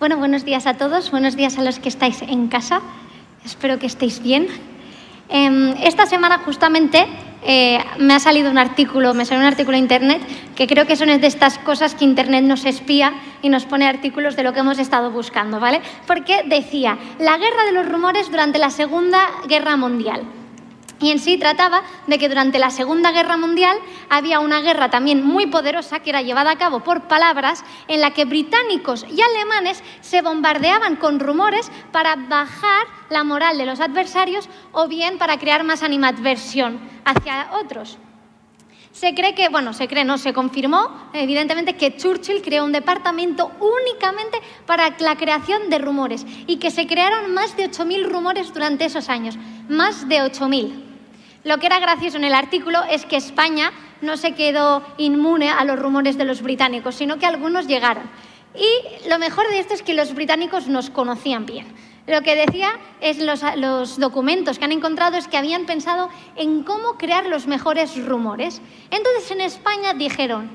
Bueno, buenos días a todos, buenos días a los que estáis en casa. Espero que estéis bien. Em, esta semana justamente eh, me ha salido un artículo, me salió un artículo en internet que creo que son de estas cosas que internet nos espía y nos pone artículos de lo que hemos estado buscando, ¿vale? Porque decía, la guerra de los rumores durante la Segunda Guerra Mundial. Y en sí trataba de que durante la Segunda Guerra Mundial había una guerra también muy poderosa que era llevada a cabo por palabras en la que británicos y alemanes se bombardeaban con rumores para bajar la moral de los adversarios o bien para crear más animadversión hacia otros. Se cree que, bueno, se cree, no, se confirmó evidentemente que Churchill creó un departamento únicamente para la creación de rumores y que se crearon más de 8.000 rumores durante esos años, más de 8.000. Lo que era gracioso en el artículo es que España no se quedó inmune a los rumores de los británicos, sino que algunos llegaron. Y lo mejor de esto es que los británicos nos conocían bien. Lo que decía es los, los, documentos que han encontrado es que habían pensado en cómo crear los mejores rumores. Entonces en España dijeron,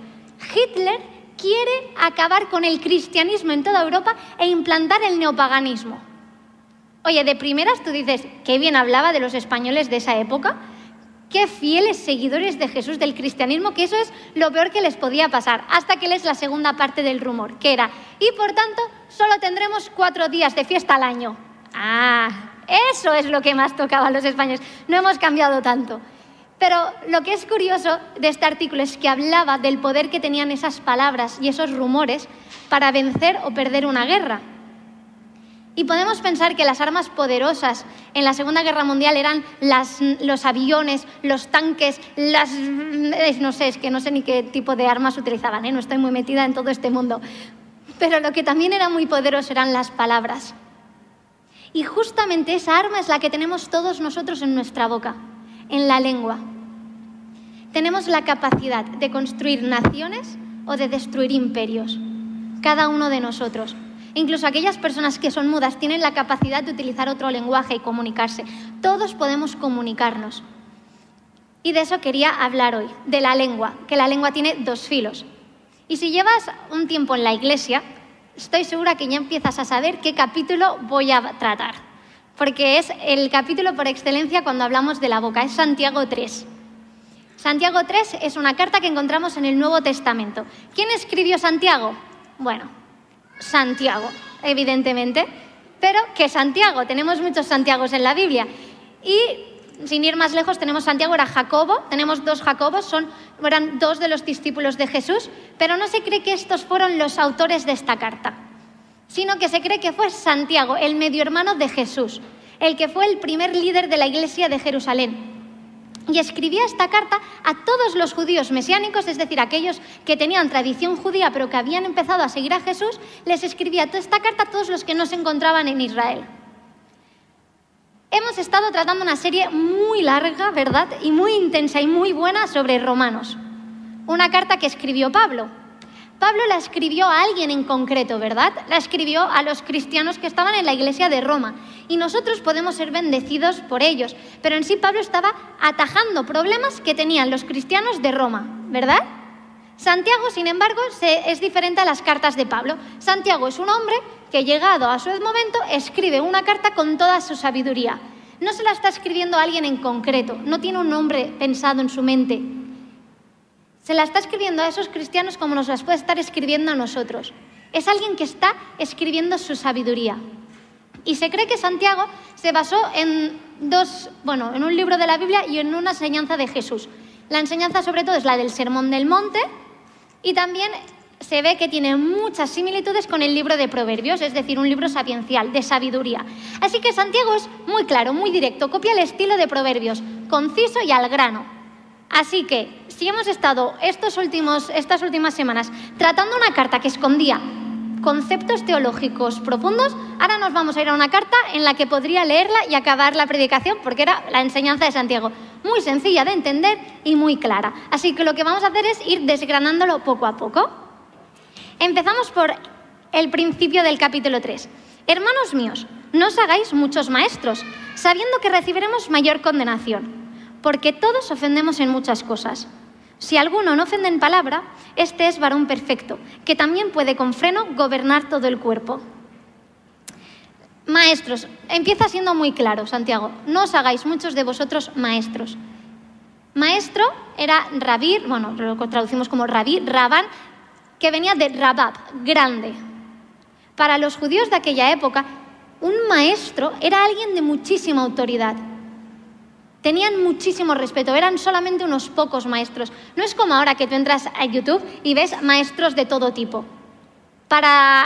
Hitler quiere acabar con el cristianismo en toda Europa e implantar el neopaganismo. Oye, de primeras tú dices, qué bien hablaba de los españoles de esa época, qué fieles seguidores de Jesús del cristianismo, que eso es lo peor que les podía pasar, hasta que lees la segunda parte del rumor, que era, y por tanto, solo tendremos cuatro días de fiesta al año. Ah, eso es lo que más tocaba a los españoles, no hemos cambiado tanto. Pero lo que es curioso de este artículo es que hablaba del poder que tenían esas palabras y esos rumores para vencer o perder una guerra. Y podemos pensar que las armas poderosas en la Segunda Guerra Mundial eran los aviones, los tanques, las... no sé, es que no sé ni qué tipo de armas utilizaban, ¿eh? no estoy muy metida en todo este mundo. Pero lo que también era muy poderoso eran las palabras. Y justamente esa arma es la que tenemos todos nosotros en nuestra boca, en la lengua. Tenemos la capacidad de construir naciones o de destruir imperios, cada uno de nosotros. Incluso aquellas personas que son mudas tienen la capacidad de utilizar otro lenguaje y comunicarse. Todos podemos comunicarnos. Y de eso quería hablar hoy, de la lengua, que la lengua tiene dos filos. Y si llevas un tiempo en la iglesia, estoy segura que ya empiezas a saber qué capítulo voy a tratar, porque es el capítulo por excelencia cuando hablamos de la boca, es Santiago 3. Santiago 3 es una carta que encontramos en el Nuevo Testamento. ¿Quién escribió Santiago? Bueno, Santiago, evidentemente, pero que Santiago, tenemos muchos Santiagos en la Biblia. Y sin ir más lejos, tenemos Santiago, era Jacobo, tenemos dos Jacobos, son, eran dos de los discípulos de Jesús, pero no se cree que estos fueron los autores de esta carta, sino que se cree que fue Santiago, el medio hermano de Jesús, el que fue el primer líder de la iglesia de Jerusalén y escribía esta carta a todos los judíos mesiánicos, es decir, aquellos que tenían tradición judía pero que habían empezado a seguir a Jesús, les escribía esta carta a todos los que no se encontraban en Israel. Hemos estado tratando una serie muy larga, ¿verdad? Y muy intensa y muy buena sobre Romanos. Una carta que escribió Pablo. Pablo la escribió a alguien en concreto, ¿verdad? La escribió a los cristianos que estaban en la iglesia de Roma. Y nosotros podemos ser bendecidos por ellos. Pero en sí Pablo estaba atajando problemas que tenían los cristianos de Roma, ¿verdad? Santiago, sin embargo, es diferente a las cartas de Pablo. Santiago es un hombre que, llegado a su momento, escribe una carta con toda su sabiduría. No se la está escribiendo a alguien en concreto, no tiene un nombre pensado en su mente, se la está escribiendo a esos cristianos como nos las puede estar escribiendo a nosotros. Es alguien que está escribiendo su sabiduría. Y se cree que Santiago se basó en dos, bueno, en un libro de la Biblia y en una enseñanza de Jesús. La enseñanza sobre todo es la del Sermón del Monte y también se ve que tiene muchas similitudes con el libro de Proverbios, es decir, un libro sapiencial, de sabiduría. Así que Santiago es muy claro, muy directo, copia el estilo de Proverbios, conciso y al grano. Así que, si hemos estado estos últimos, estas últimas semanas tratando una carta que escondía conceptos teológicos profundos, ahora nos vamos a ir a una carta en la que podría leerla y acabar la predicación, porque era la enseñanza de Santiago. Muy sencilla de entender y muy clara. Así que lo que vamos a hacer es ir desgranándolo poco a poco. Empezamos por el principio del capítulo 3. Hermanos míos, no os hagáis muchos maestros, sabiendo que recibiremos mayor condenación porque todos ofendemos en muchas cosas. Si alguno no ofende en palabra, este es varón perfecto, que también puede con freno gobernar todo el cuerpo. Maestros, empieza siendo muy claro, Santiago. No os hagáis muchos de vosotros maestros. Maestro era rabí, bueno, lo traducimos como rabí, rabán, que venía de rabab, grande. Para los judíos de aquella época, un maestro era alguien de muchísima autoridad. Tenían muchísimo respeto, eran solamente unos pocos maestros. No es como ahora que tú entras a YouTube y ves maestros de todo tipo. Para,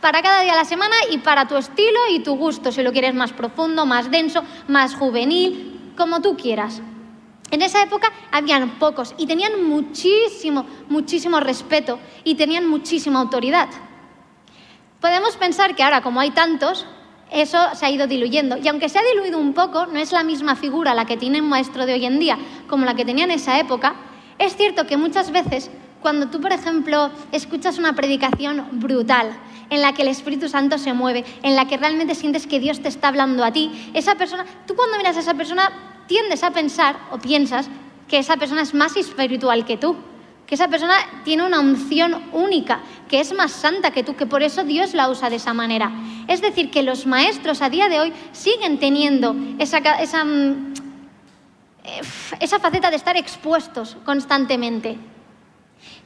para, cada día de la semana y para tu estilo y tu gusto, si lo quieres más profundo, más denso, más juvenil, como tú quieras. En esa época habían pocos y tenían muchísimo, muchísimo respeto y tenían muchísima autoridad. Podemos pensar que ahora, como hay tantos, eso se ha ido diluyendo. Y aunque se ha diluido un poco, no es la misma figura la que tiene un maestro de hoy en día como la que tenía en esa época, es cierto que muchas veces cuando tú, por ejemplo, escuchas una predicación brutal, en la que el Espíritu Santo se mueve, en la que realmente sientes que Dios te está hablando a ti, esa persona, tú cuando miras a esa persona tiendes a pensar o piensas que esa persona es más espiritual que tú, que esa persona tiene una unción única, que es más santa que tú, que por eso Dios la usa de esa manera. Es decir, que los maestros a día de hoy siguen teniendo esa, esa, mm, esa faceta de estar expuestos constantemente.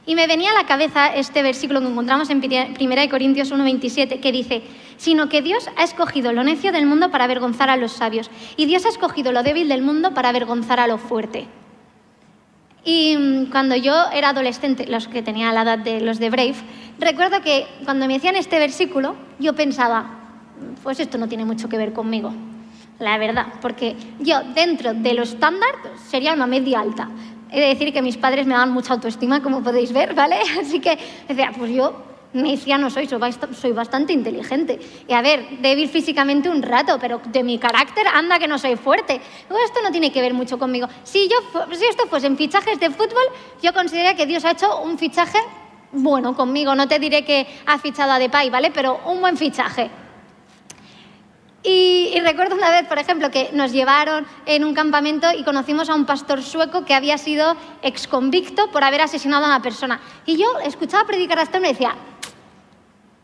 Y me venía a la cabeza este versículo que encontramos en 1 Corintios 1:27, que dice, sino que Dios ha escogido lo necio del mundo para avergonzar a los sabios, y Dios ha escogido lo débil del mundo para avergonzar a lo fuerte. Y mm, cuando yo era adolescente, los que tenía la edad de los de Brave, recuerdo que cuando me decían este versículo, yo pensaba, pues esto no tiene mucho que ver conmigo, la verdad, porque yo dentro de lo estándar sería una media alta, He de decir que mis padres me daban mucha autoestima, como podéis ver, ¿vale? Así que decía, pues yo me decía, no soy, soy bastante inteligente. Y a ver, débil físicamente un rato, pero de mi carácter anda que no soy fuerte. esto no tiene que ver mucho conmigo. Si, yo, si esto fuese en fichajes de fútbol, yo consideraría que Dios ha hecho un fichaje bueno conmigo. No te diré que ha fichado a Depay, ¿vale? Pero un buen fichaje. Y, recuerdo una vez, por ejemplo, que nos llevaron en un campamento y conocimos a un pastor sueco que había sido exconvicto por haber asesinado a una persona. Y yo escuchaba predicar a este y decía,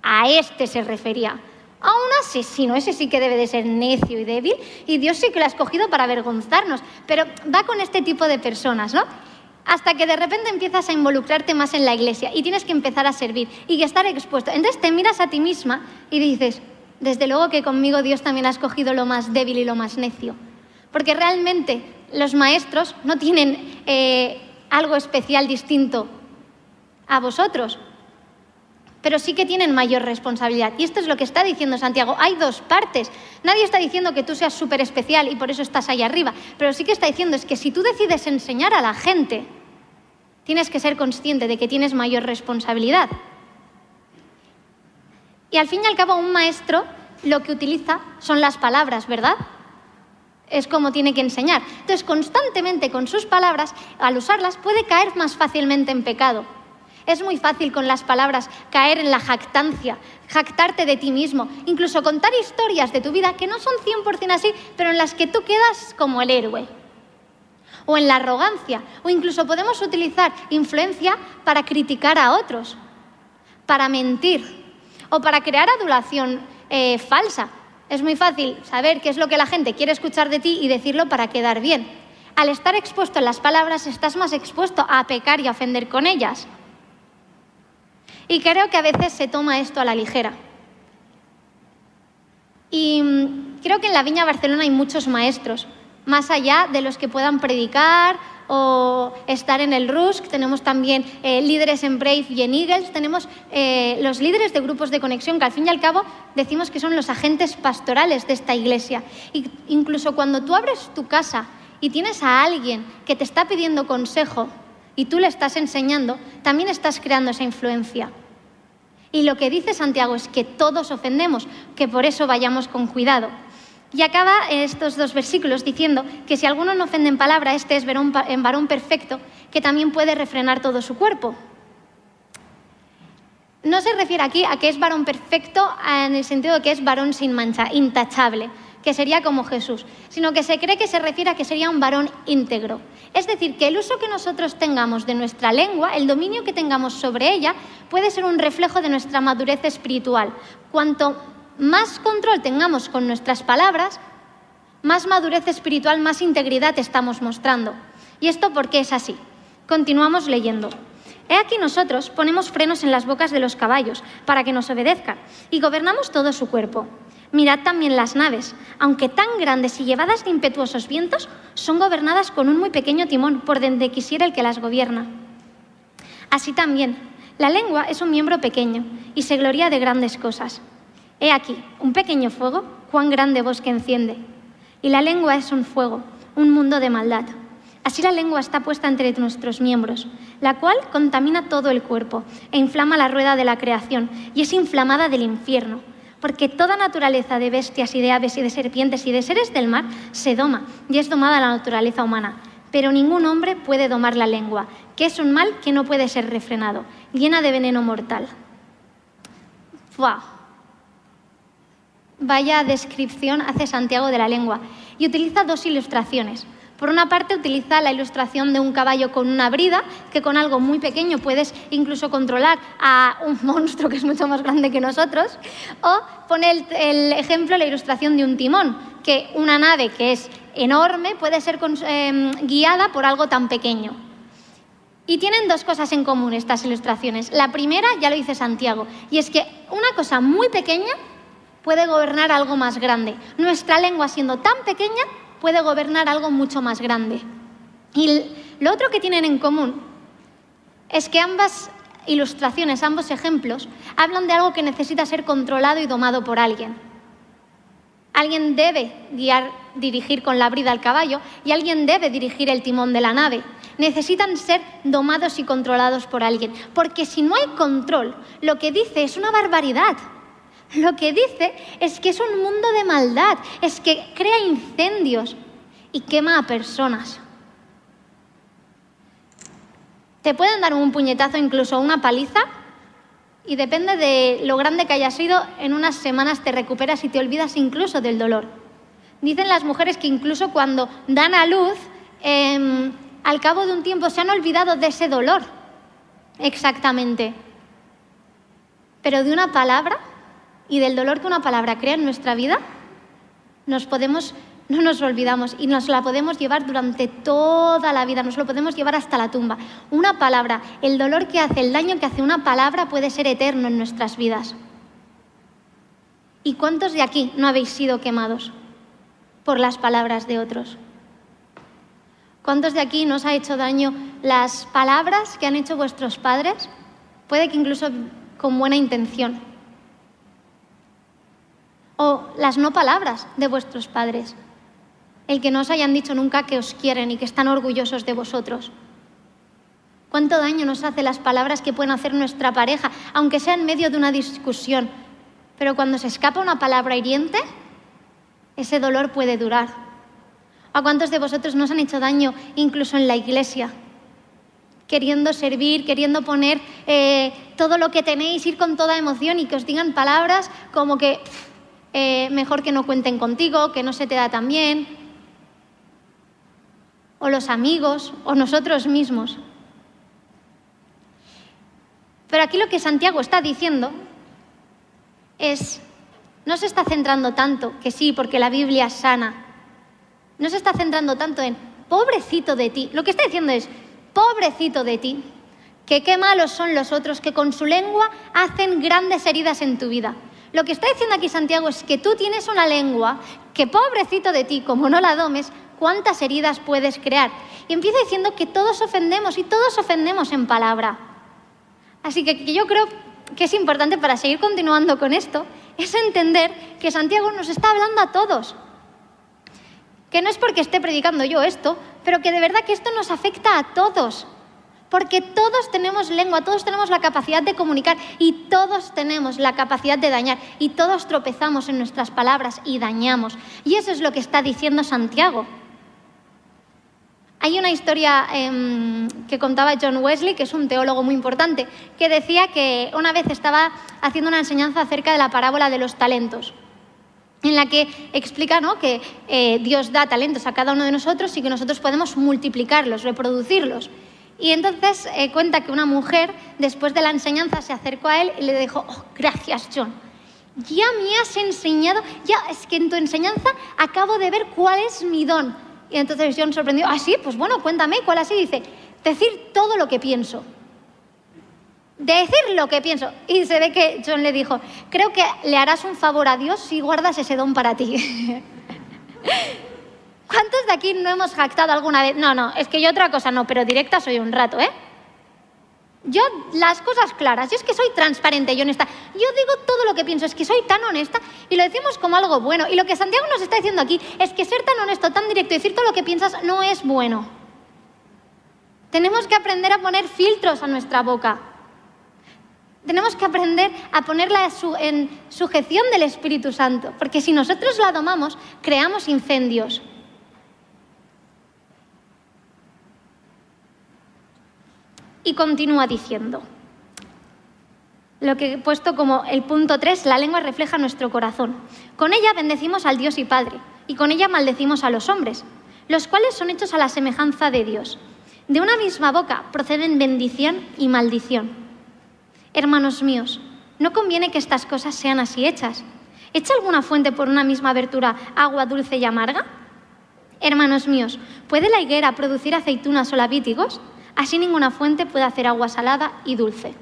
a este se refería, a un asesino, ese sí que debe de ser necio y débil, y Dios sí que lo ha escogido para avergonzarnos, pero va con este tipo de personas, ¿no? Hasta que de repente empiezas a involucrarte más en la iglesia y tienes que empezar a servir y estar expuesto. Entonces te miras a ti misma y dices, desde luego que conmigo Dios también ha escogido lo más débil y lo más necio. Porque realmente los maestros no tienen eh, algo especial distinto a vosotros, pero sí que tienen mayor responsabilidad. Y esto es lo que está diciendo Santiago. Hay dos partes. Nadie está diciendo que tú seas súper especial y por eso estás ahí arriba, pero sí que está diciendo es que si tú decides enseñar a la gente, tienes que ser consciente de que tienes mayor responsabilidad. Y al fin y al cabo un maestro lo que utiliza son las palabras, ¿verdad? Es como tiene que enseñar. Entonces, constantemente con sus palabras, al usarlas, puede caer más fácilmente en pecado. Es muy fácil con las palabras caer en la jactancia, jactarte de ti mismo, incluso contar historias de tu vida que no son 100% así, pero en las que tú quedas como el héroe. O en la arrogancia, o incluso podemos utilizar influencia para criticar a otros, para mentir, o para crear adulación eh, falsa. Es muy fácil saber qué es lo que la gente quiere escuchar de ti y decirlo para quedar bien. Al estar expuesto en las palabras estás más expuesto a pecar y a ofender con ellas. Y creo que a veces se toma esto a la ligera. Y mm, creo que en la Viña Barcelona hay muchos maestros, más allá de los que puedan predicar o estar en el RUSC, tenemos también eh, líderes en Brave y en Eagles, tenemos eh, los líderes de grupos de conexión que al fin y al cabo decimos que son los agentes pastorales de esta iglesia. Y incluso cuando tú abres tu casa y tienes a alguien que te está pidiendo consejo y tú le estás enseñando, también estás creando esa influencia. Y lo que dice Santiago es que todos ofendemos, que por eso vayamos con cuidado. Y acaba estos dos versículos diciendo que si alguno no ofende en palabra, este es en varón perfecto, que también puede refrenar todo su cuerpo. No se refiere aquí a que es varón perfecto en el sentido de que es varón sin mancha, intachable, que sería como Jesús, sino que se cree que se refiere a que sería un varón íntegro. Es decir, que el uso que nosotros tengamos de nuestra lengua, el dominio que tengamos sobre ella, puede ser un reflejo de nuestra madurez espiritual. Cuanto más control tengamos con nuestras palabras, más madurez espiritual, más integridad estamos mostrando. ¿Y esto por qué es así? Continuamos leyendo. He aquí nosotros ponemos frenos en las bocas de los caballos para que nos obedezcan y gobernamos todo su cuerpo. Mirad también las naves, aunque tan grandes y llevadas de impetuosos vientos, son gobernadas con un muy pequeño timón por donde quisiera el que las gobierna. Así también, la lengua es un miembro pequeño y se gloria de grandes cosas. He aquí, un pequeño fuego, cuán grande bosque enciende. Y la lengua es un fuego, un mundo de maldad. Así la lengua está puesta entre nuestros miembros, la cual contamina todo el cuerpo e inflama la rueda de la creación y es inflamada del infierno, porque toda naturaleza de bestias y de aves y de serpientes y de seres del mar se doma y es domada la naturaleza humana. Pero ningún hombre puede domar la lengua, que es un mal que no puede ser refrenado, llena de veneno mortal. ¡Wow! Vaya descripción hace Santiago de la lengua y utiliza dos ilustraciones. Por una parte, utiliza la ilustración de un caballo con una brida, que con algo muy pequeño puedes incluso controlar a un monstruo que es mucho más grande que nosotros. O pone el, ejemplo, la ilustración de un timón, que una nave que es enorme puede ser em, guiada por algo tan pequeño. Y tienen dos cosas en común estas ilustraciones. La primera, ya lo dice Santiago, y es que una cosa muy pequeña puede gobernar algo más grande. Nuestra lengua, siendo tan pequeña, puede gobernar algo mucho más grande. Y lo otro que tienen en común es que ambas ilustraciones, ambos ejemplos, hablan de algo que necesita ser controlado y domado por alguien. Alguien debe guiar, dirigir con la brida al caballo y alguien debe dirigir el timón de la nave. Necesitan ser domados y controlados por alguien, porque si no hay control, lo que dice es una barbaridad. Lo que dice es que es un mundo de maldad, es que crea incendios y quema a personas. Te pueden dar un puñetazo, incluso una paliza, y depende de lo grande que haya sido, en unas semanas te recuperas y te olvidas incluso del dolor. Dicen las mujeres que incluso cuando dan a luz, em, al cabo de un tiempo se han olvidado de ese dolor, exactamente. Pero de una palabra y del dolor que una palabra crea en nuestra vida, nos podemos, no nos olvidamos y nos la podemos llevar durante toda la vida, nos lo podemos llevar hasta la tumba. Una palabra, el dolor que hace, el daño que hace una palabra puede ser eterno en nuestras vidas. ¿Y cuántos de aquí no habéis sido quemados por las palabras de otros? ¿Cuántos de aquí nos ha hecho daño las palabras que han hecho vuestros padres? Puede que incluso con buena intención o las no palabras de vuestros padres. El que no os hayan dicho nunca que os quieren y que están orgullosos de vosotros. ¿Cuánto daño nos hace las palabras que pueden hacer nuestra pareja, aunque sea en medio de una discusión? Pero cuando se escapa una palabra hiriente, ese dolor puede durar. ¿A cuántos de vosotros nos han hecho daño incluso en la iglesia? Queriendo servir, queriendo poner eh, todo lo que tenéis, ir con toda emoción y que os digan palabras como que eh, mejor que no cuenten contigo, que no se te da tan bien, o los amigos, o nosotros mismos. Pero aquí lo que Santiago está diciendo es, no se está centrando tanto, que sí, porque la Biblia es sana, no se está centrando tanto en, pobrecito de ti, lo que está diciendo es, pobrecito de ti, que qué malos son los otros que con su lengua hacen grandes heridas en tu vida. Lo que está diciendo aquí Santiago es que tú tienes una lengua que pobrecito de ti, como no la domes, cuántas heridas puedes crear. Y empieza diciendo que todos ofendemos y todos ofendemos en palabra. Así que yo creo que es importante para seguir continuando con esto, es entender que Santiago nos está hablando a todos. Que no es porque esté predicando yo esto, pero que de verdad que esto nos afecta a todos. Porque todos tenemos lengua, todos tenemos la capacidad de comunicar y todos tenemos la capacidad de dañar y todos tropezamos en nuestras palabras y dañamos. Y eso es lo que está diciendo Santiago. Hay una historia em, que contaba John Wesley, que es un teólogo muy importante, que decía que una vez estaba haciendo una enseñanza acerca de la parábola de los talentos, en la que explica que eh, Dios da talentos a cada uno de nosotros y que nosotros podemos multiplicarlos, reproducirlos. Y entonces eh, cuenta que una mujer, después de la enseñanza, se acercó a él y le dijo, oh, gracias John. Ya me has enseñado, ya es que en tu enseñanza acabo de ver cuál es mi don. Y entonces John sorprendió, ah, sí, pues bueno, cuéntame cuál así. Dice, decir todo lo que pienso. Decir lo que pienso. Y se ve que John le dijo, creo que le harás un favor a Dios si guardas ese don para ti. ¿Cuántos de aquí no hemos jactado alguna vez? No, no, es que yo otra cosa no, pero directa soy un rato, ¿eh? Yo las cosas claras, yo es que soy transparente y honesta. Yo digo todo lo que pienso, es que soy tan honesta y lo decimos como algo bueno. Y lo que Santiago nos está diciendo aquí es que ser tan honesto, tan directo y decir todo lo que piensas no es bueno. Tenemos que aprender a poner filtros a nuestra boca. Tenemos que aprender a ponerla en sujeción del Espíritu Santo, porque si nosotros la domamos, creamos incendios. Y continúa diciendo, lo que he puesto como el punto 3, la lengua refleja nuestro corazón. Con ella bendecimos al Dios y Padre, y con ella maldecimos a los hombres, los cuales son hechos a la semejanza de Dios. De una misma boca proceden bendición y maldición. Hermanos míos, no conviene que estas cosas sean así hechas. ¿Echa alguna fuente por una misma abertura agua dulce y amarga? Hermanos míos, ¿puede la higuera producir aceitunas o lavítigos? Así ninguna fuente puede hacer agua salada y dulce.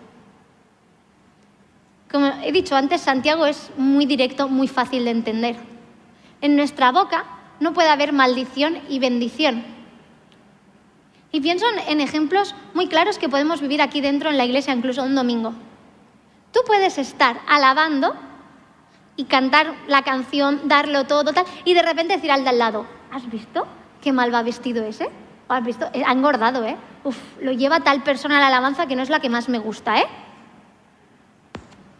Como he dicho antes, Santiago es muy directo, muy fácil de entender. En nuestra boca no puede haber maldición y bendición. Y pienso en ejemplos muy claros que podemos vivir aquí dentro en la iglesia, incluso un domingo. Tú puedes estar alabando y cantar la canción, darlo todo, tal, y de repente decir al de al lado, ¿has visto qué mal va vestido ese? Has? Eh, ha engordado, ¿eh? Uf, lo lleva tal persona a la alabanza que no es la que más me gusta, ¿eh?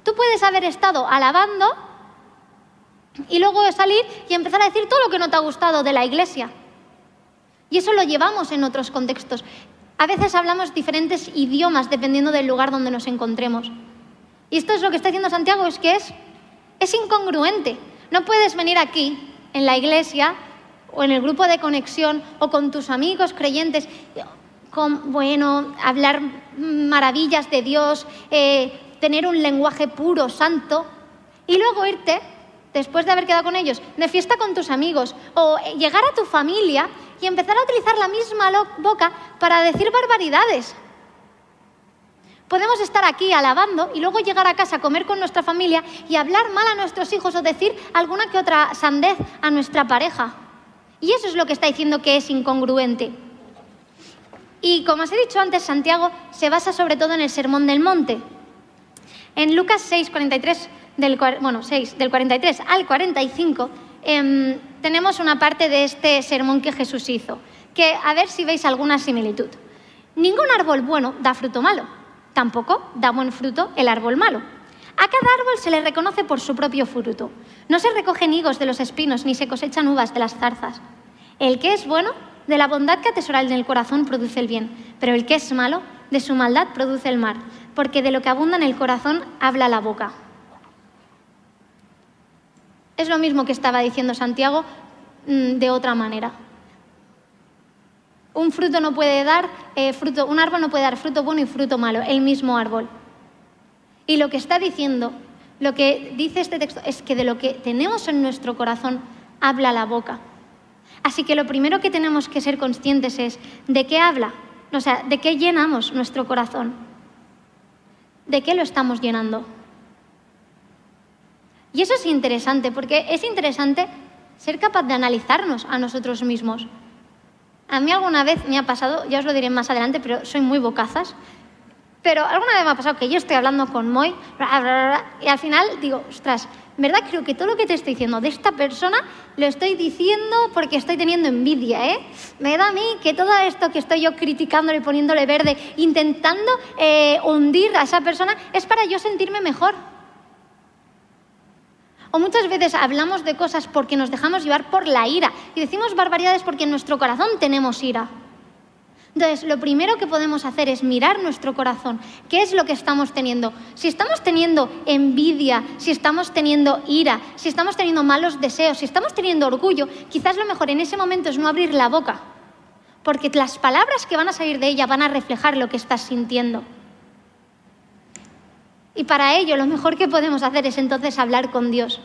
Tú puedes haber estado alabando y luego salir y empezar a decir todo lo que no te ha gustado de la iglesia. Y eso lo llevamos en otros contextos. A veces hablamos diferentes idiomas dependiendo del lugar donde nos encontremos. Y esto es lo que está diciendo Santiago, es que es, es incongruente. No puedes venir aquí, en la iglesia, o en el grupo de conexión o con tus amigos creyentes, bueno, hablar maravillas de Dios, eh, tener un lenguaje puro, santo, y luego irte, después de haber quedado con ellos, de fiesta con tus amigos, o llegar a tu familia y empezar a utilizar la misma boca para decir barbaridades. Podemos estar aquí alabando y luego llegar a casa a comer con nuestra familia y hablar mal a nuestros hijos o decir alguna que otra sandez a nuestra pareja. Y eso es lo que está diciendo que es incongruente. Y como os he dicho antes, Santiago se basa sobre todo en el Sermón del Monte. En Lucas 6, 43, del, bueno, 6, del 43 al 45, em, tenemos una parte de este sermón que Jesús hizo, que a ver si veis alguna similitud. Ningún árbol bueno da fruto malo, tampoco da buen fruto el árbol malo. A cada árbol se le reconoce por su propio fruto. No se recogen higos de los espinos ni se cosechan uvas de las zarzas. El que es bueno, de la bondad que atesora en el corazón produce el bien, pero el que es malo, de su maldad produce el mal, porque de lo que abunda en el corazón habla la boca. Es lo mismo que estaba diciendo Santiago mm, de otra manera. Un fruto no puede dar eh, fruto, un árbol no puede dar fruto bueno y fruto malo, el mismo árbol. Y lo que está diciendo, lo que dice este texto, es que de lo que tenemos en nuestro corazón habla la boca. Así que lo primero que tenemos que ser conscientes es de qué habla, o sea, de qué llenamos nuestro corazón, de qué lo estamos llenando. Y eso es interesante, porque es interesante ser capaz de analizarnos a nosotros mismos. A mí alguna vez me ha pasado, ya os lo diré más adelante, pero soy muy bocazas, pero alguna vez me ha pasado que yo estoy hablando con Moy y al final digo, ostras, ¿verdad? Creo que todo lo que te estoy diciendo de esta persona lo estoy diciendo porque estoy teniendo envidia, ¿eh? Me da a mí que todo esto que estoy yo criticándole, poniéndole verde, intentando eh, hundir a esa persona, es para yo sentirme mejor. O muchas veces hablamos de cosas porque nos dejamos llevar por la ira y decimos barbaridades porque en nuestro corazón tenemos ira. Entonces, lo primero que podemos hacer es mirar nuestro corazón. ¿Qué es lo que estamos teniendo? Si estamos teniendo envidia, si estamos teniendo ira, si estamos teniendo malos deseos, si estamos teniendo orgullo, quizás lo mejor en ese momento es no abrir la boca, porque las palabras que van a salir de ella van a reflejar lo que estás sintiendo. Y para ello lo mejor que podemos hacer es entonces hablar con Dios.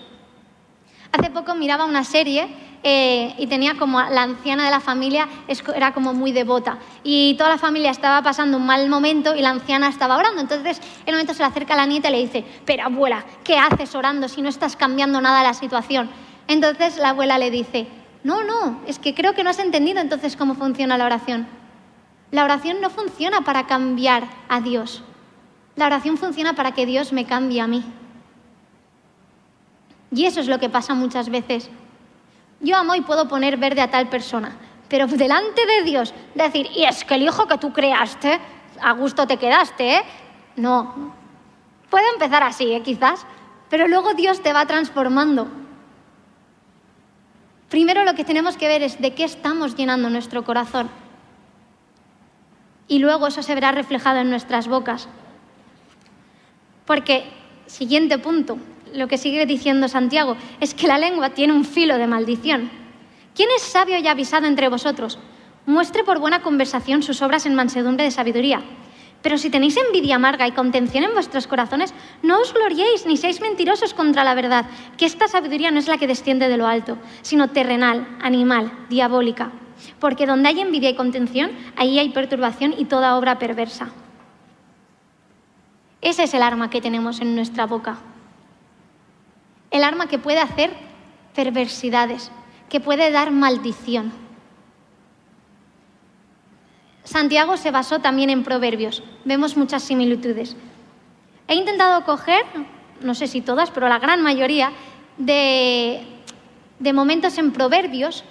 Hace poco miraba una serie eh, y tenía como la anciana de la familia era como muy devota y toda la familia estaba pasando un mal momento y la anciana estaba orando. Entonces en un momento se le acerca a la nieta y le dice, pero abuela, ¿qué haces orando si no estás cambiando nada la situación? Entonces la abuela le dice, no, no, es que creo que no has entendido entonces cómo funciona la oración. La oración no funciona para cambiar a Dios. La oración funciona para que Dios me cambie a mí. Y eso es lo que pasa muchas veces. Yo amo y puedo poner verde a tal persona, pero delante de Dios decir, y es que el hijo que tú creaste, a gusto te quedaste, ¿eh? No. Puede empezar así, ¿eh? quizás, pero luego Dios te va transformando. Primero lo que tenemos que ver es de qué estamos llenando nuestro corazón. Y luego eso se verá reflejado en nuestras bocas. Porque, siguiente punto, lo que sigue diciendo Santiago es que la lengua tiene un filo de maldición. ¿Quién es sabio y avisado entre vosotros? Muestre por buena conversación sus obras en mansedumbre de sabiduría. Pero si tenéis envidia amarga y contención en vuestros corazones, no os gloriéis ni seáis mentirosos contra la verdad, que esta sabiduría no es la que desciende de lo alto, sino terrenal, animal, diabólica. Porque donde hay envidia y contención, ahí hay perturbación y toda obra perversa. Ese es el arma que tenemos en nuestra boca el arma que puede hacer perversidades, que puede dar maldición. Santiago se basó también en proverbios. Vemos muchas similitudes. He intentado coger, no sé si todas, pero la gran mayoría, de, de momentos en proverbios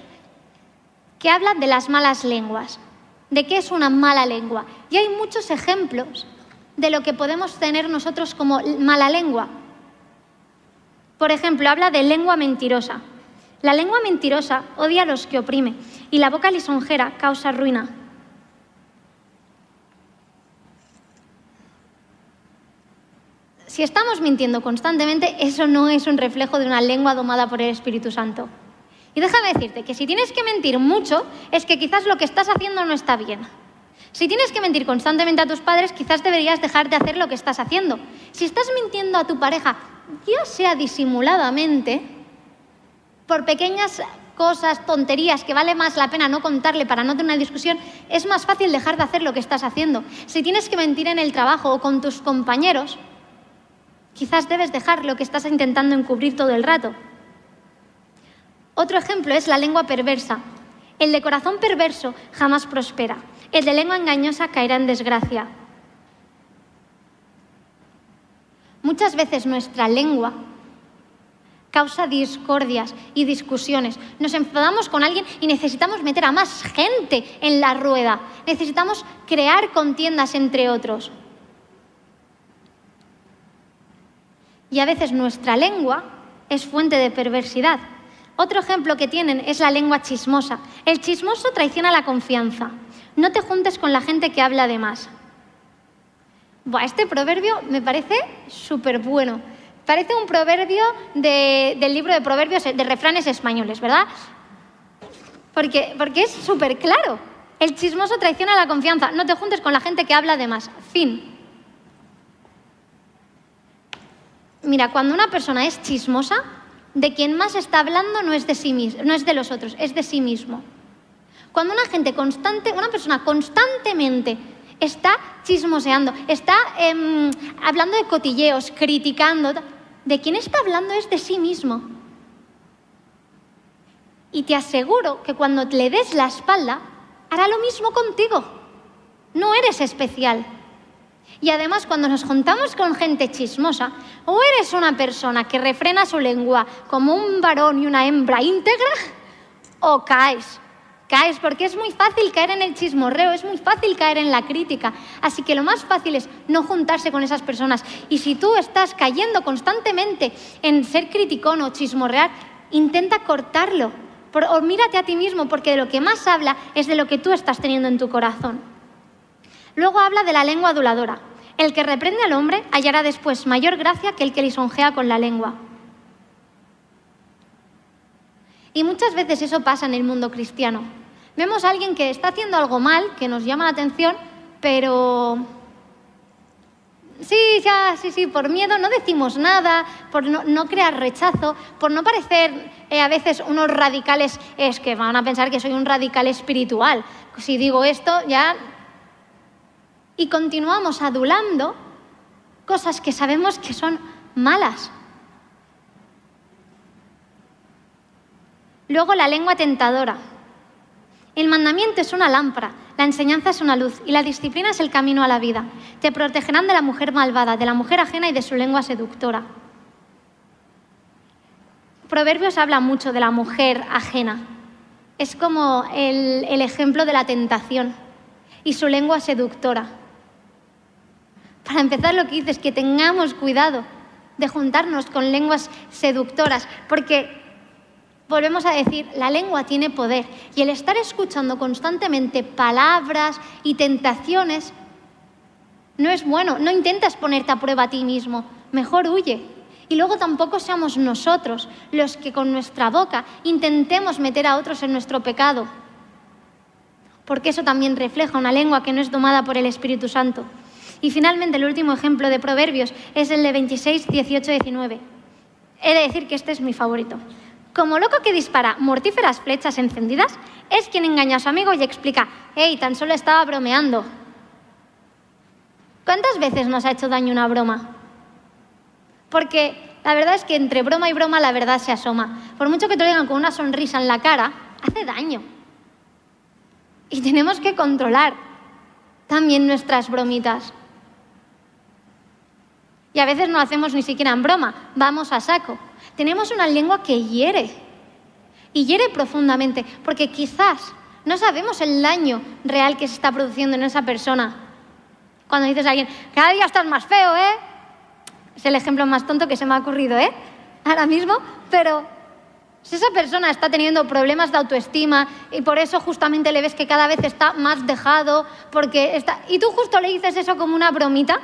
que hablan de las malas lenguas, de qué es una mala lengua. Y hay muchos ejemplos de lo que podemos tener nosotros como mala lengua. Por ejemplo, habla de lengua mentirosa. La lengua mentirosa odia a los que oprime y la boca lisonjera causa ruina. Si estamos mintiendo constantemente, eso no es un reflejo de una lengua domada por el Espíritu Santo. Y déjame decirte que si tienes que mentir mucho, es que quizás lo que estás haciendo no está bien. Si tienes que mentir constantemente a tus padres, quizás deberías dejar de hacer lo que estás haciendo. Si estás mintiendo a tu pareja ya sea disimuladamente, por pequeñas cosas, tonterías que vale más la pena no contarle para no tener una discusión, es más fácil dejar de hacer lo que estás haciendo. Si tienes que mentir en el trabajo o con tus compañeros, quizás debes dejar lo que estás intentando encubrir todo el rato. Otro ejemplo es la lengua perversa. El de corazón perverso jamás prospera. El de lengua engañosa caerá en desgracia. Muchas veces nuestra lengua causa discordias y discusiones. Nos enfadamos con alguien y necesitamos meter a más gente en la rueda. Necesitamos crear contiendas entre otros. Y a veces nuestra lengua es fuente de perversidad. Otro ejemplo que tienen es la lengua chismosa. El chismoso traiciona la confianza. No te juntes con la gente que habla de más este proverbio me parece súper bueno. Parece un proverbio del libro de proverbios de refranes españoles, ¿verdad? Porque, porque es súper claro. El chismoso traiciona la confianza. No te juntes con la gente que habla de más. Fin. Mira, cuando una persona es chismosa, de quien más está hablando no es de sí mismo, no es de los otros, es de sí mismo. Cuando una gente constante, una persona constantemente está chismoseando, está em, hablando de cotilleos, criticando. ¿De quién está hablando es de sí mismo? Y te aseguro que cuando le des la espalda, hará lo mismo contigo. No eres especial. Y además, cuando nos juntamos con gente chismosa, o eres una persona que refrena su lengua como un varón y una hembra íntegra, o caes caes, porque es muy fácil caer en el chismorreo, es muy fácil caer en la crítica. Así que lo más fácil es no juntarse con esas personas. Y si tú estás cayendo constantemente en ser criticón o chismorrear, intenta cortarlo. O mírate a ti mismo, porque de lo que más habla es de lo que tú estás teniendo en tu corazón. Luego habla de la lengua aduladora. El que reprende al hombre hallará después mayor gracia que el que lisonjea con la lengua. Y muchas veces eso pasa en el mundo cristiano. Vemos a alguien que está haciendo algo mal, que nos llama la atención, pero sí, ya, sí, sí, por miedo no decimos nada, por no, crear rechazo, por no parecer eh, a veces unos radicales, es que van a pensar que soy un radical espiritual. Si digo esto, ya... Y continuamos adulando cosas que sabemos que son malas. Luego la lengua tentadora. El mandamiento es una lámpara, la enseñanza es una luz y la disciplina es el camino a la vida. Te protegerán de la mujer malvada, de la mujer ajena y de su lengua seductora. Proverbios habla mucho de la mujer ajena. Es como el, el ejemplo de la tentación y su lengua seductora. Para empezar, lo que dice es que tengamos cuidado de juntarnos con lenguas seductoras, porque volvemos a decir, la lengua tiene poder y el estar escuchando constantemente palabras y tentaciones no es bueno. No intentas ponerte a prueba a ti mismo, mejor huye. Y luego tampoco seamos nosotros los que con nuestra boca intentemos meter a otros en nuestro pecado, porque eso también refleja una lengua que no es domada por el Espíritu Santo. Y finalmente el último ejemplo de Proverbios es el de 26, 18, 19. He de decir que este es mi favorito. Como loco que dispara mortíferas flechas encendidas, es quien engaña a su amigo y explica, hey, tan solo estaba bromeando. ¿Cuántas veces nos ha hecho daño una broma? Porque la verdad es que entre broma y broma la verdad se asoma. Por mucho que te lo digan con una sonrisa en la cara, hace daño. Y tenemos que controlar también nuestras bromitas. Y a veces no hacemos ni siquiera en broma, vamos a saco. Tenemos una lengua que hiere. Y hiere profundamente, porque quizás no sabemos el daño real que se está produciendo en esa persona. Cuando dices a alguien, cada día estás más feo, ¿eh? Es el ejemplo más tonto que se me ha ocurrido, ¿eh? Ahora mismo, pero si esa persona está teniendo problemas de autoestima y por eso justamente le ves que cada vez está más dejado, porque está... Y tú justo le dices eso como una bromita,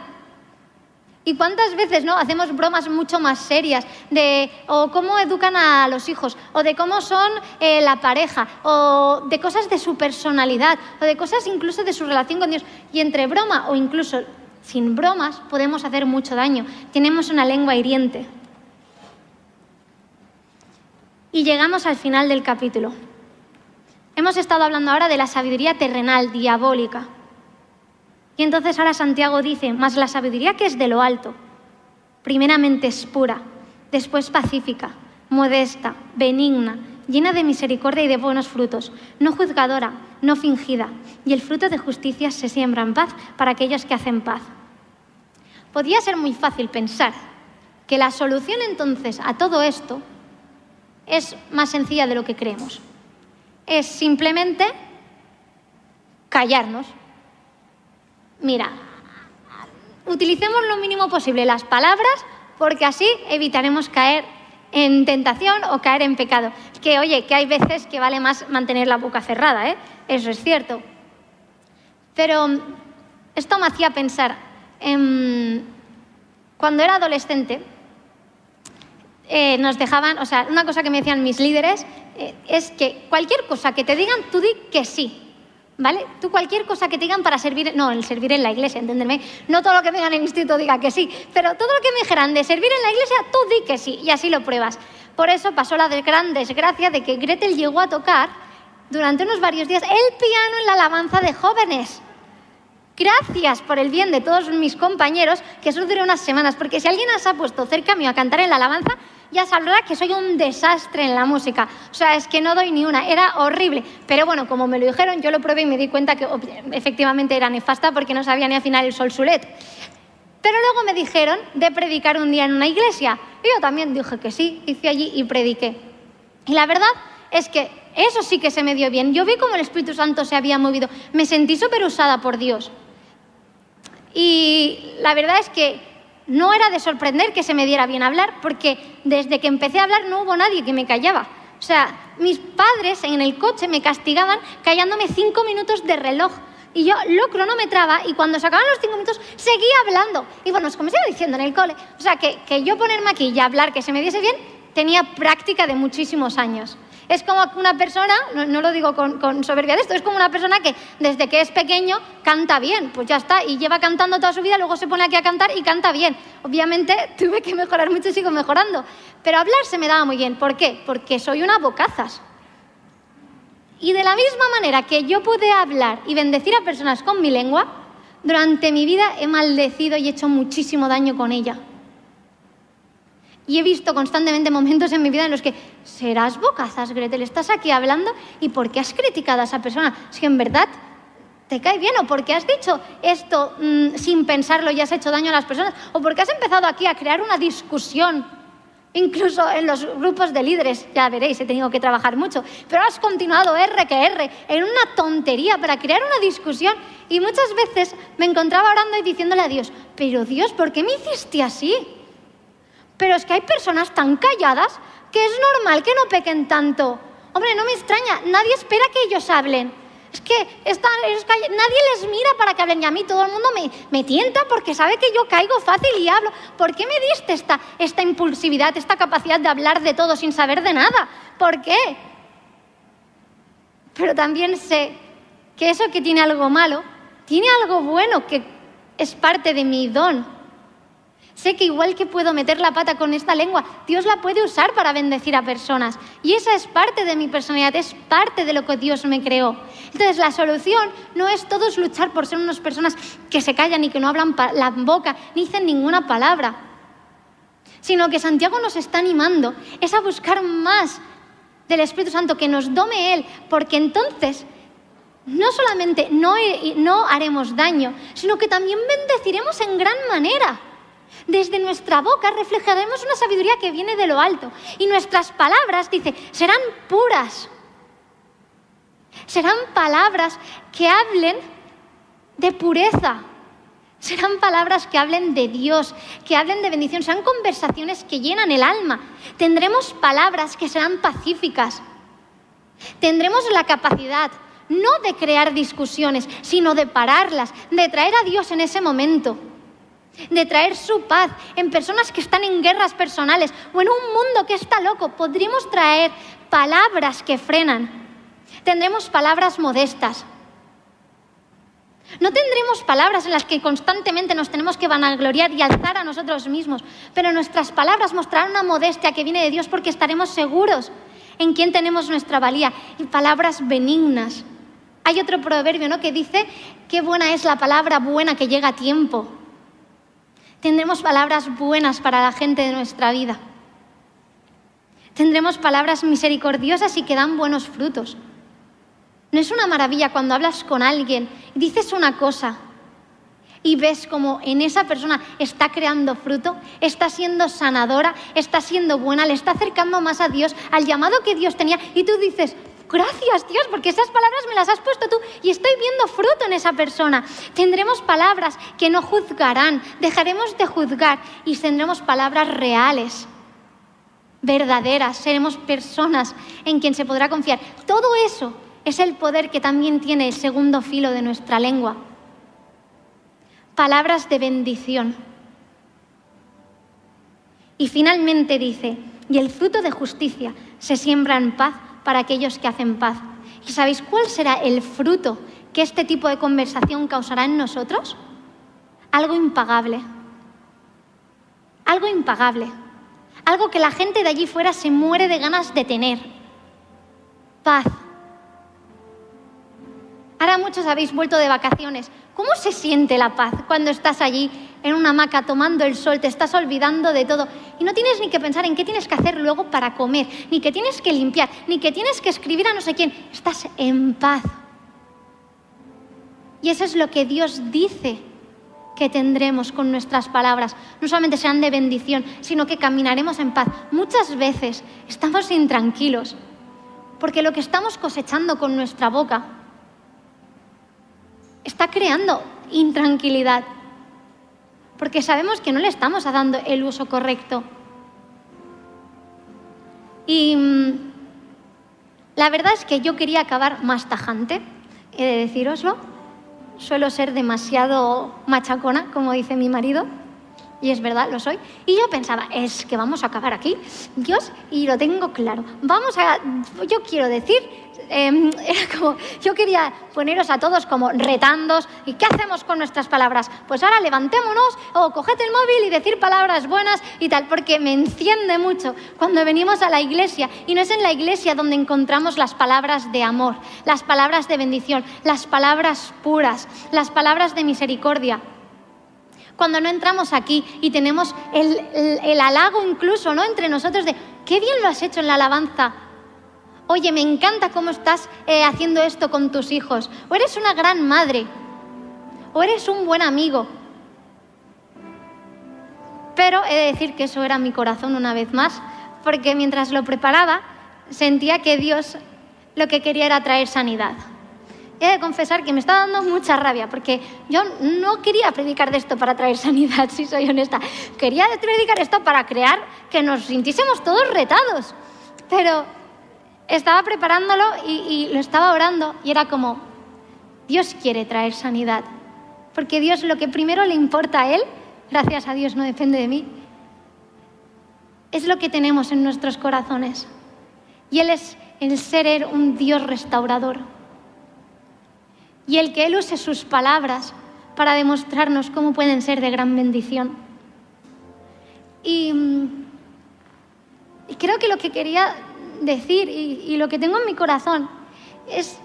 ¿Y cuántas veces no hacemos bromas mucho más serias de o cómo educan a los hijos, o de cómo son eh, la pareja, o de cosas de su personalidad, o de cosas incluso de su relación con Dios? Y entre broma o incluso sin bromas podemos hacer mucho daño. Tenemos una lengua hiriente. Y llegamos al final del capítulo. Hemos estado hablando ahora de la sabiduría terrenal, diabólica. Y entonces ahora Santiago dice, más la sabiduría que es de lo alto, primeramente es pura, después pacífica, modesta, benigna, llena de misericordia y de buenos frutos, no juzgadora, no fingida, y el fruto de justicia se siembra en paz para aquellos que hacen paz. Podría ser muy fácil pensar que la solución entonces a todo esto es más sencilla de lo que creemos. Es simplemente callarnos, Mira, utilicemos lo mínimo posible las palabras porque así evitaremos caer en tentación o caer en pecado. Que oye, que hay veces que vale más mantener la boca cerrada, ¿eh? Eso es cierto. Pero esto me hacía pensar, cuando era adolescente, eh, nos dejaban, o sea, una cosa que me decían mis líderes eh, es que cualquier cosa que te digan, tú di que sí. ¿Vale? Tú cualquier cosa que te digan para servir, no, el servir en la iglesia, entenderme, no todo lo que me digan en el instituto diga que sí, pero todo lo que me dijeran de servir en la iglesia, tú di que sí, y así lo pruebas. Por eso pasó la gran desgracia de que Gretel llegó a tocar durante unos varios días el piano en la alabanza de jóvenes. Gracias por el bien de todos mis compañeros, que eso duró unas semanas, porque si alguien se ha puesto cerca mío a cantar en la alabanza, ya sabrá que soy un desastre en la música. O sea, es que no doy ni una, era horrible. Pero bueno, como me lo dijeron, yo lo probé y me di cuenta que efectivamente era nefasta porque no sabía ni afinar el sol sulet. Pero luego me dijeron de predicar un día en una iglesia. Y yo también dije que sí, hice allí y prediqué. Y la verdad es que eso sí que se me dio bien. Yo vi cómo el Espíritu Santo se había movido. Me sentí súper usada por Dios. Y la verdad es que no era de sorprender que se me diera bien hablar, porque desde que empecé a hablar no hubo nadie que me callaba. O sea, mis padres en el coche me castigaban callándome cinco minutos de reloj. Y yo lo cronometraba y cuando se acababan los cinco minutos seguía hablando. Y bueno, como se iba diciendo en el cole. O sea, que, que yo ponerme aquí y hablar, que se me diese bien, tenía práctica de muchísimos años. Es como una persona, no, lo digo con, con, soberbia de esto, es como una persona que desde que es pequeño canta bien, pues ya está, y lleva cantando toda su vida, luego se pone aquí a cantar y canta bien. Obviamente tuve que mejorar mucho y sigo mejorando, pero hablar se me daba muy bien. ¿Por qué? Porque soy una bocazas. Y de la misma manera que yo pude hablar y bendecir a personas con mi lengua, durante mi vida he maldecido y hecho muchísimo daño con ella. Y he visto constantemente momentos en mi vida en los que, serás bocazas, Gretel, estás aquí hablando y ¿por qué has criticado a esa persona? Si en verdad te cae bien o porque has dicho esto mm, sin pensarlo y has hecho daño a las personas o porque has empezado aquí a crear una discusión. Incluso en los grupos de líderes, ya veréis, he tenido que trabajar mucho, pero has continuado R que R en una tontería para crear una discusión y muchas veces me encontraba orando y diciéndole a Dios, pero Dios, ¿por qué me hiciste así? Pero es que hay personas tan calladas que es normal que no pequen tanto. Hombre, no me extraña, nadie espera que ellos hablen. Es que nadie les mira para que hablen y a mí todo el mundo me, me, tienta porque sabe que yo caigo fácil y hablo. ¿Por qué me diste esta, esta impulsividad, esta capacidad de hablar de todo sin saber de nada? ¿Por qué? Pero también sé que eso que tiene algo malo, tiene algo bueno que es parte de mi don. Sé que igual que puedo meter la pata con esta lengua, Dios la puede usar para bendecir a personas. Y esa es parte de mi personalidad, es parte de lo que Dios me creó. Entonces la solución no es todos luchar por ser unas personas que se callan y que no hablan la boca ni dicen ninguna palabra, sino que Santiago nos está animando, es a buscar más del Espíritu Santo, que nos dome Él, porque entonces no solamente no, no haremos daño, sino que también bendeciremos en gran manera. Desde nuestra boca reflejaremos una sabiduría que viene de lo alto. Y nuestras palabras, dice, serán puras. Serán palabras que hablen de pureza. Serán palabras que hablen de Dios, que hablen de bendición. Serán conversaciones que llenan el alma. Tendremos palabras que serán pacíficas. Tendremos la capacidad no de crear discusiones, sino de pararlas, de traer a Dios en ese momento de traer su paz en personas que están en guerras personales o en un mundo que está loco. Podríamos traer palabras que frenan. Tendremos palabras modestas. No tendremos palabras en las que constantemente nos tenemos que vanagloriar y alzar a nosotros mismos, pero nuestras palabras mostrarán una modestia que viene de Dios porque estaremos seguros en quién tenemos nuestra valía y palabras benignas. Hay otro proverbio ¿no? que dice, qué buena es la palabra buena que llega a tiempo tendremos palabras buenas para la gente de nuestra vida. Tendremos palabras misericordiosas y que dan buenos frutos. ¿No es una maravilla cuando hablas con alguien dices una cosa y ves como en esa persona está creando fruto, está siendo sanadora, está siendo buena, le está acercando más a Dios, al llamado que Dios tenía y tú dices, Gracias Dios, porque esas palabras me las has puesto tú y estoy viendo fruto en esa persona. Tendremos palabras que no juzgarán, dejaremos de juzgar y tendremos palabras reales, verdaderas, seremos personas en quien se podrá confiar. Todo eso es el poder que también tiene el segundo filo de nuestra lengua. Palabras de bendición. Y finalmente dice, y el fruto de justicia se siembra en paz para aquellos que hacen paz. ¿Y sabéis cuál será el fruto que este tipo de conversación causará en nosotros? Algo impagable. Algo impagable. Algo que la gente de allí fuera se muere de ganas de tener. Paz. Ahora muchos habéis vuelto de vacaciones. ¿Cómo se siente la paz cuando estás allí en una hamaca tomando el sol, te estás olvidando de todo y no tienes ni que pensar en qué tienes que hacer luego para comer, ni que tienes que limpiar, ni que tienes que escribir a no sé quién? Estás en paz. Y eso es lo que Dios dice que tendremos con nuestras palabras. No solamente serán de bendición, sino que caminaremos en paz. Muchas veces estamos intranquilos porque lo que estamos cosechando con nuestra boca está creando intranquilidad, porque sabemos que no le estamos dando el uso correcto. Y mm, la verdad es que yo quería acabar más tajante, he de deciroslo. Suelo ser demasiado machacona, como dice mi marido. Y es verdad, lo soy. Y yo pensaba, es que vamos a acabar aquí, Dios, y lo tengo claro. Vamos a, yo quiero decir, em, como, yo quería poneros a todos como retandos, ¿y qué hacemos con nuestras palabras? Pues ahora levantémonos o coged el móvil y decir palabras buenas y tal, porque me enciende mucho cuando venimos a la iglesia, y no es en la iglesia donde encontramos las palabras de amor, las palabras de bendición, las palabras puras, las palabras de misericordia cuando no entramos aquí y tenemos el, halago incluso ¿no? entre nosotros de, qué bien lo has hecho en la alabanza. Oye, me encanta cómo estás eh, haciendo esto con tus hijos. O eres una gran madre. O eres un buen amigo. Pero he de decir que eso era mi corazón una vez más, porque mientras lo preparaba sentía que Dios lo que quería era traer sanidad he de confesar que me está dando mucha rabia, porque yo no quería predicar de esto para traer sanidad, si soy honesta. Quería predicar esto para crear que nos sintiésemos todos retados. Pero estaba preparándolo y, y lo estaba orando y era como, Dios quiere traer sanidad, porque Dios lo que primero le importa a Él, gracias a Dios no depende de mí, es lo que tenemos en nuestros corazones. Y Él es el ser un Dios restaurador y el que Él use sus palabras para demostrarnos cómo pueden ser de gran bendición. Y, creo que lo que quería decir y, y lo que tengo en mi corazón es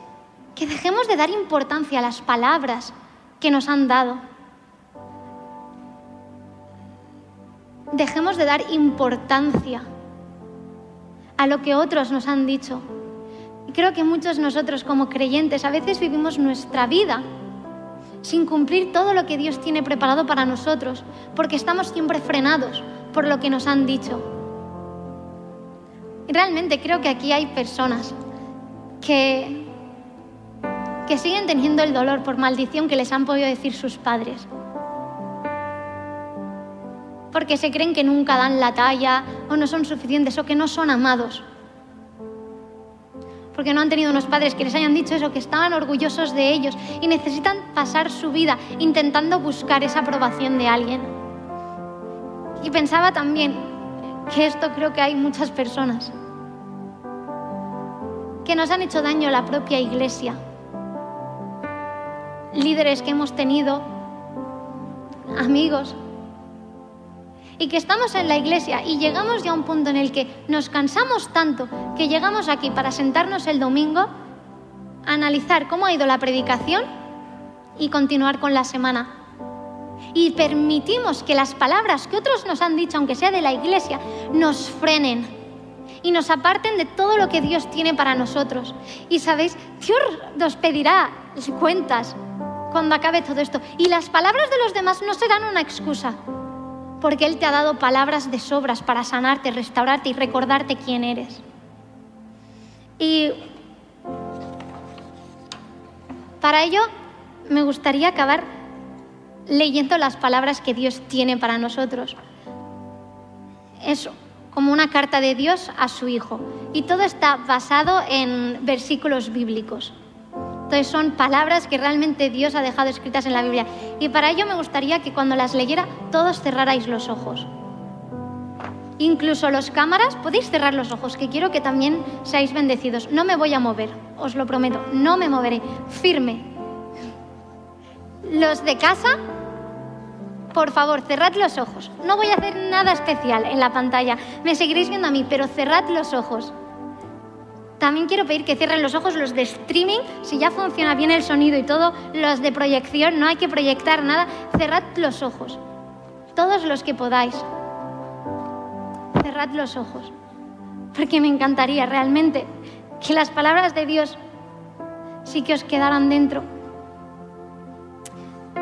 que dejemos de dar importancia a las palabras que nos han dado. Dejemos de dar importancia a lo que otros nos han dicho y creo que muchos nosotros como creyentes a veces vivimos nuestra vida sin cumplir todo lo que Dios tiene preparado para nosotros, porque estamos siempre frenados por lo que nos han dicho. Y realmente creo que aquí hay personas que, que siguen teniendo el dolor por maldición que les han podido decir sus padres. Porque se creen que nunca dan la talla o no son suficientes o que no son amados porque no han tenido unos padres que les hayan dicho eso, que estaban orgullosos de ellos y necesitan pasar su vida intentando buscar esa aprobación de alguien. Y pensaba también que esto creo que hay muchas personas que nos han hecho daño a la propia iglesia. Líderes que hemos tenido, amigos, y que estamos en la iglesia y llegamos ya a un punto en el que nos cansamos tanto que llegamos aquí para sentarnos el domingo, analizar cómo ha ido la predicación y continuar con la semana. Y permitimos que las palabras que otros nos han dicho, aunque sea de la iglesia, nos frenen y nos aparten de todo lo que Dios tiene para nosotros. Y sabéis, Dios nos pedirá cuentas cuando acabe todo esto. Y las palabras de los demás no serán una excusa porque Él te ha dado palabras de sobras para sanarte, restaurarte y recordarte quién eres. Y para ello me gustaría acabar leyendo las palabras que Dios tiene para nosotros. Es como una carta de Dios a su Hijo. Y todo está basado en versículos bíblicos. Entonces son palabras que realmente Dios ha dejado escritas en la Biblia. Y para ello me gustaría que cuando las leyera todos cerrarais los ojos. Incluso los cámaras, podéis cerrar los ojos, que quiero que también seáis bendecidos. No me voy a mover, os lo prometo, no me moveré, firme. Los de casa, por favor, cerrad los ojos. No voy a hacer nada especial en la pantalla, me seguiréis viendo a mí, pero cerrad los ojos. También quiero pedir que cierren los ojos los de streaming, si ya funciona bien el sonido y todo, los de proyección, no hay que proyectar nada, cerrad los ojos, todos los que podáis. Cerrad los ojos, porque me encantaría realmente que las palabras de Dios sí que os quedaran dentro.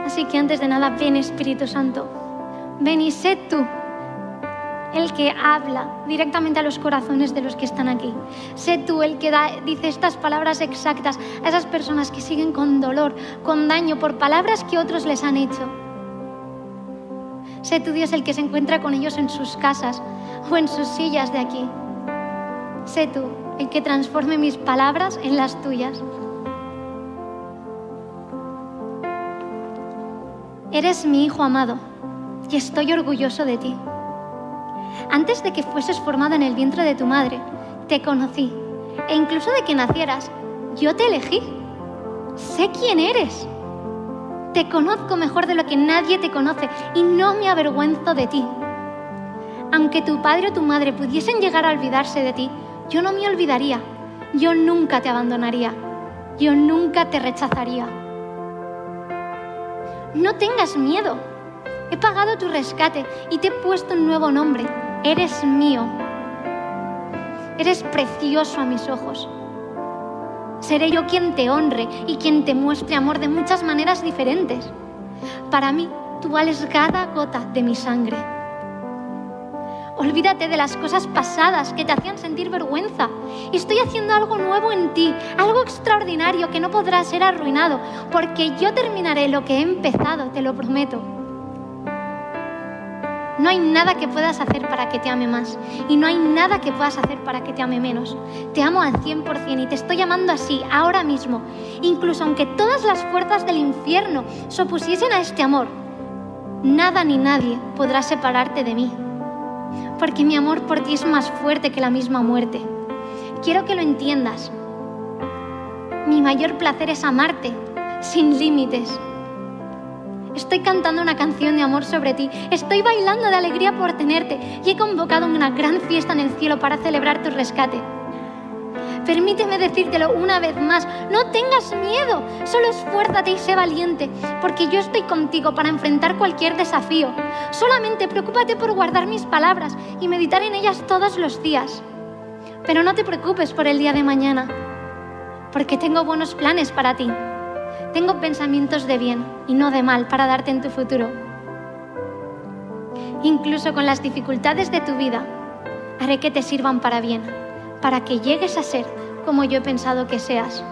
Así que antes de nada, ven Espíritu Santo, ven y sé tú el que habla directamente a los corazones de los que están aquí. Sé tú el que dice estas palabras exactas a esas personas que siguen con dolor, con daño por palabras que otros les han hecho. Sé tú Dios el que se encuentra con ellos en sus casas o en sus sillas de aquí. Sé tú el que transforme mis palabras en las tuyas. Eres mi hijo amado y estoy orgulloso de ti. Antes de que fueses formado en el vientre de tu madre, te conocí e incluso de que nacieras, yo te elegí. Sé quién eres. Te conozco mejor de lo que nadie te conoce y no me avergüenzo de ti. Aunque tu padre o tu madre pudiesen llegar a olvidarse de ti, yo no me olvidaría. Yo nunca te abandonaría. Yo nunca te rechazaría. No tengas miedo. He pagado tu rescate y te he puesto un nuevo nombre. Eres mío. Eres precioso a mis ojos. Seré yo quien te honre y quien te muestre amor de muchas maneras diferentes. Para mí, tú vales cada gota de mi sangre. Olvídate de las cosas pasadas que te hacían sentir vergüenza. Estoy haciendo algo nuevo en ti, algo extraordinario que no podrá ser arruinado, porque yo terminaré lo que he empezado, te lo prometo. No hay nada que puedas hacer para que te ame más y no hay nada que puedas hacer para que te ame menos. Te amo al 100% y te estoy amando así, ahora mismo. Incluso aunque todas las fuerzas del infierno se opusiesen a este amor, nada ni nadie podrá separarte de mí. Porque mi amor por ti es más fuerte que la misma muerte. Quiero que lo entiendas. Mi mayor placer es amarte sin límites Estoy cantando una canción de amor sobre ti. Estoy bailando de alegría por tenerte y he convocado una gran fiesta en el cielo para celebrar tu rescate. Permíteme decírtelo una vez más, no tengas miedo, solo esfuérzate y sé valiente, porque yo estoy contigo para enfrentar cualquier desafío. Solamente preocúpate por guardar mis palabras y meditar en ellas todos los días. Pero no te preocupes por el día de mañana, porque tengo buenos planes para ti. Tengo pensamientos de bien y no de mal para darte en tu futuro. Incluso con las dificultades de tu vida, haré que te sirvan para bien, para que llegues a ser como yo he pensado que seas.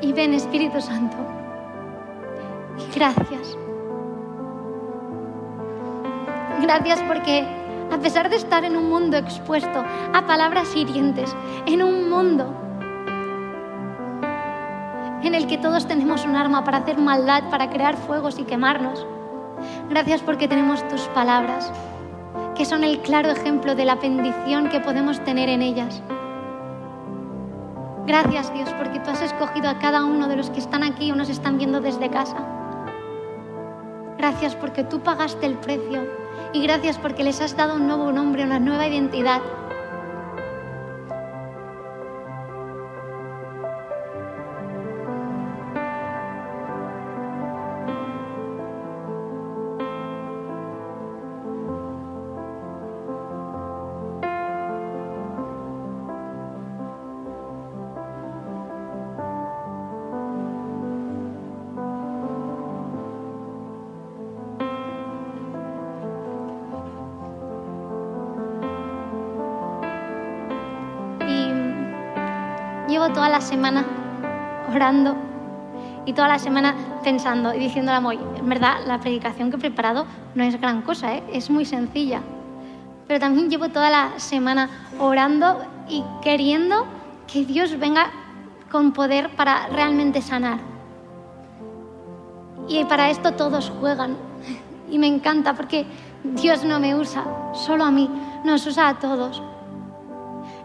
Y ven Espíritu Santo. gracias. Gracias porque a pesar de estar en un mundo expuesto a palabras hirientes, en un mundo en el que todos tenemos un arma para hacer maldad, para crear fuegos y quemarnos. Gracias porque tenemos tus palabras, que son el claro ejemplo de la bendición que podemos tener en ellas. Gracias Dios porque tú has escogido a cada uno de los que están aquí o nos están viendo desde casa. Gracias porque tú pagaste el precio y gracias porque les has dado un nuevo nombre, una nueva identidad. Semana orando y toda la semana pensando y diciendo a Moy, en verdad la predicación que he preparado no es gran cosa, ¿eh? es muy sencilla. Pero también llevo toda la semana orando y queriendo que Dios venga con poder para realmente sanar. Y para esto todos juegan. Y me encanta porque Dios no me usa solo a mí, nos usa a todos.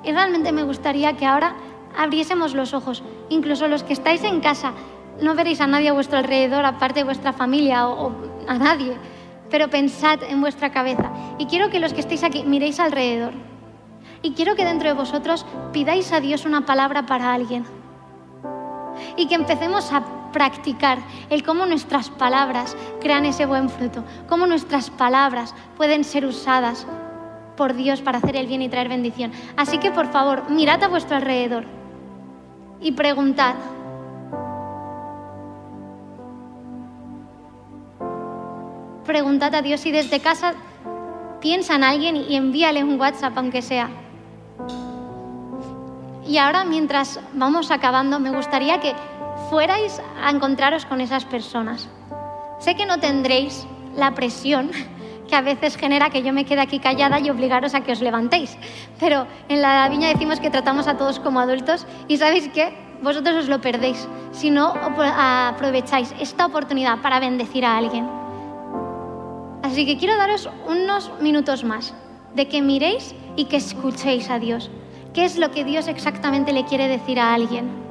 Y realmente me gustaría que ahora abriésemos los ojos, incluso los que estáis en casa, no veréis a nadie a vuestro alrededor, aparte de vuestra familia o, a nadie, pero pensad en vuestra cabeza. Y quiero que los que estéis aquí miréis alrededor. Y quiero que dentro de vosotros pidáis a Dios una palabra para alguien. Y que empecemos a practicar el cómo nuestras palabras crean ese buen fruto, cómo nuestras palabras pueden ser usadas por Dios para hacer el bien y traer bendición. Así que por favor, mirad a vuestro alrededor y preguntad. Preguntad a Dios si desde casa piensa en alguien y envíale un WhatsApp aunque sea. Y ahora mientras vamos acabando, me gustaría que fuerais a encontraros con esas personas. Sé que no tendréis la presión que a veces genera que yo me quede aquí callada y obligaros a que os levantéis. Pero en la viña decimos que tratamos a todos como adultos y ¿sabéis qué? vosotros os lo perdéis si no aprovecháis esta oportunidad para bendecir a alguien. Así que quiero daros unos minutos más de que miréis y que escuchéis a Dios. ¿Qué es lo que Dios exactamente le quiere decir a alguien?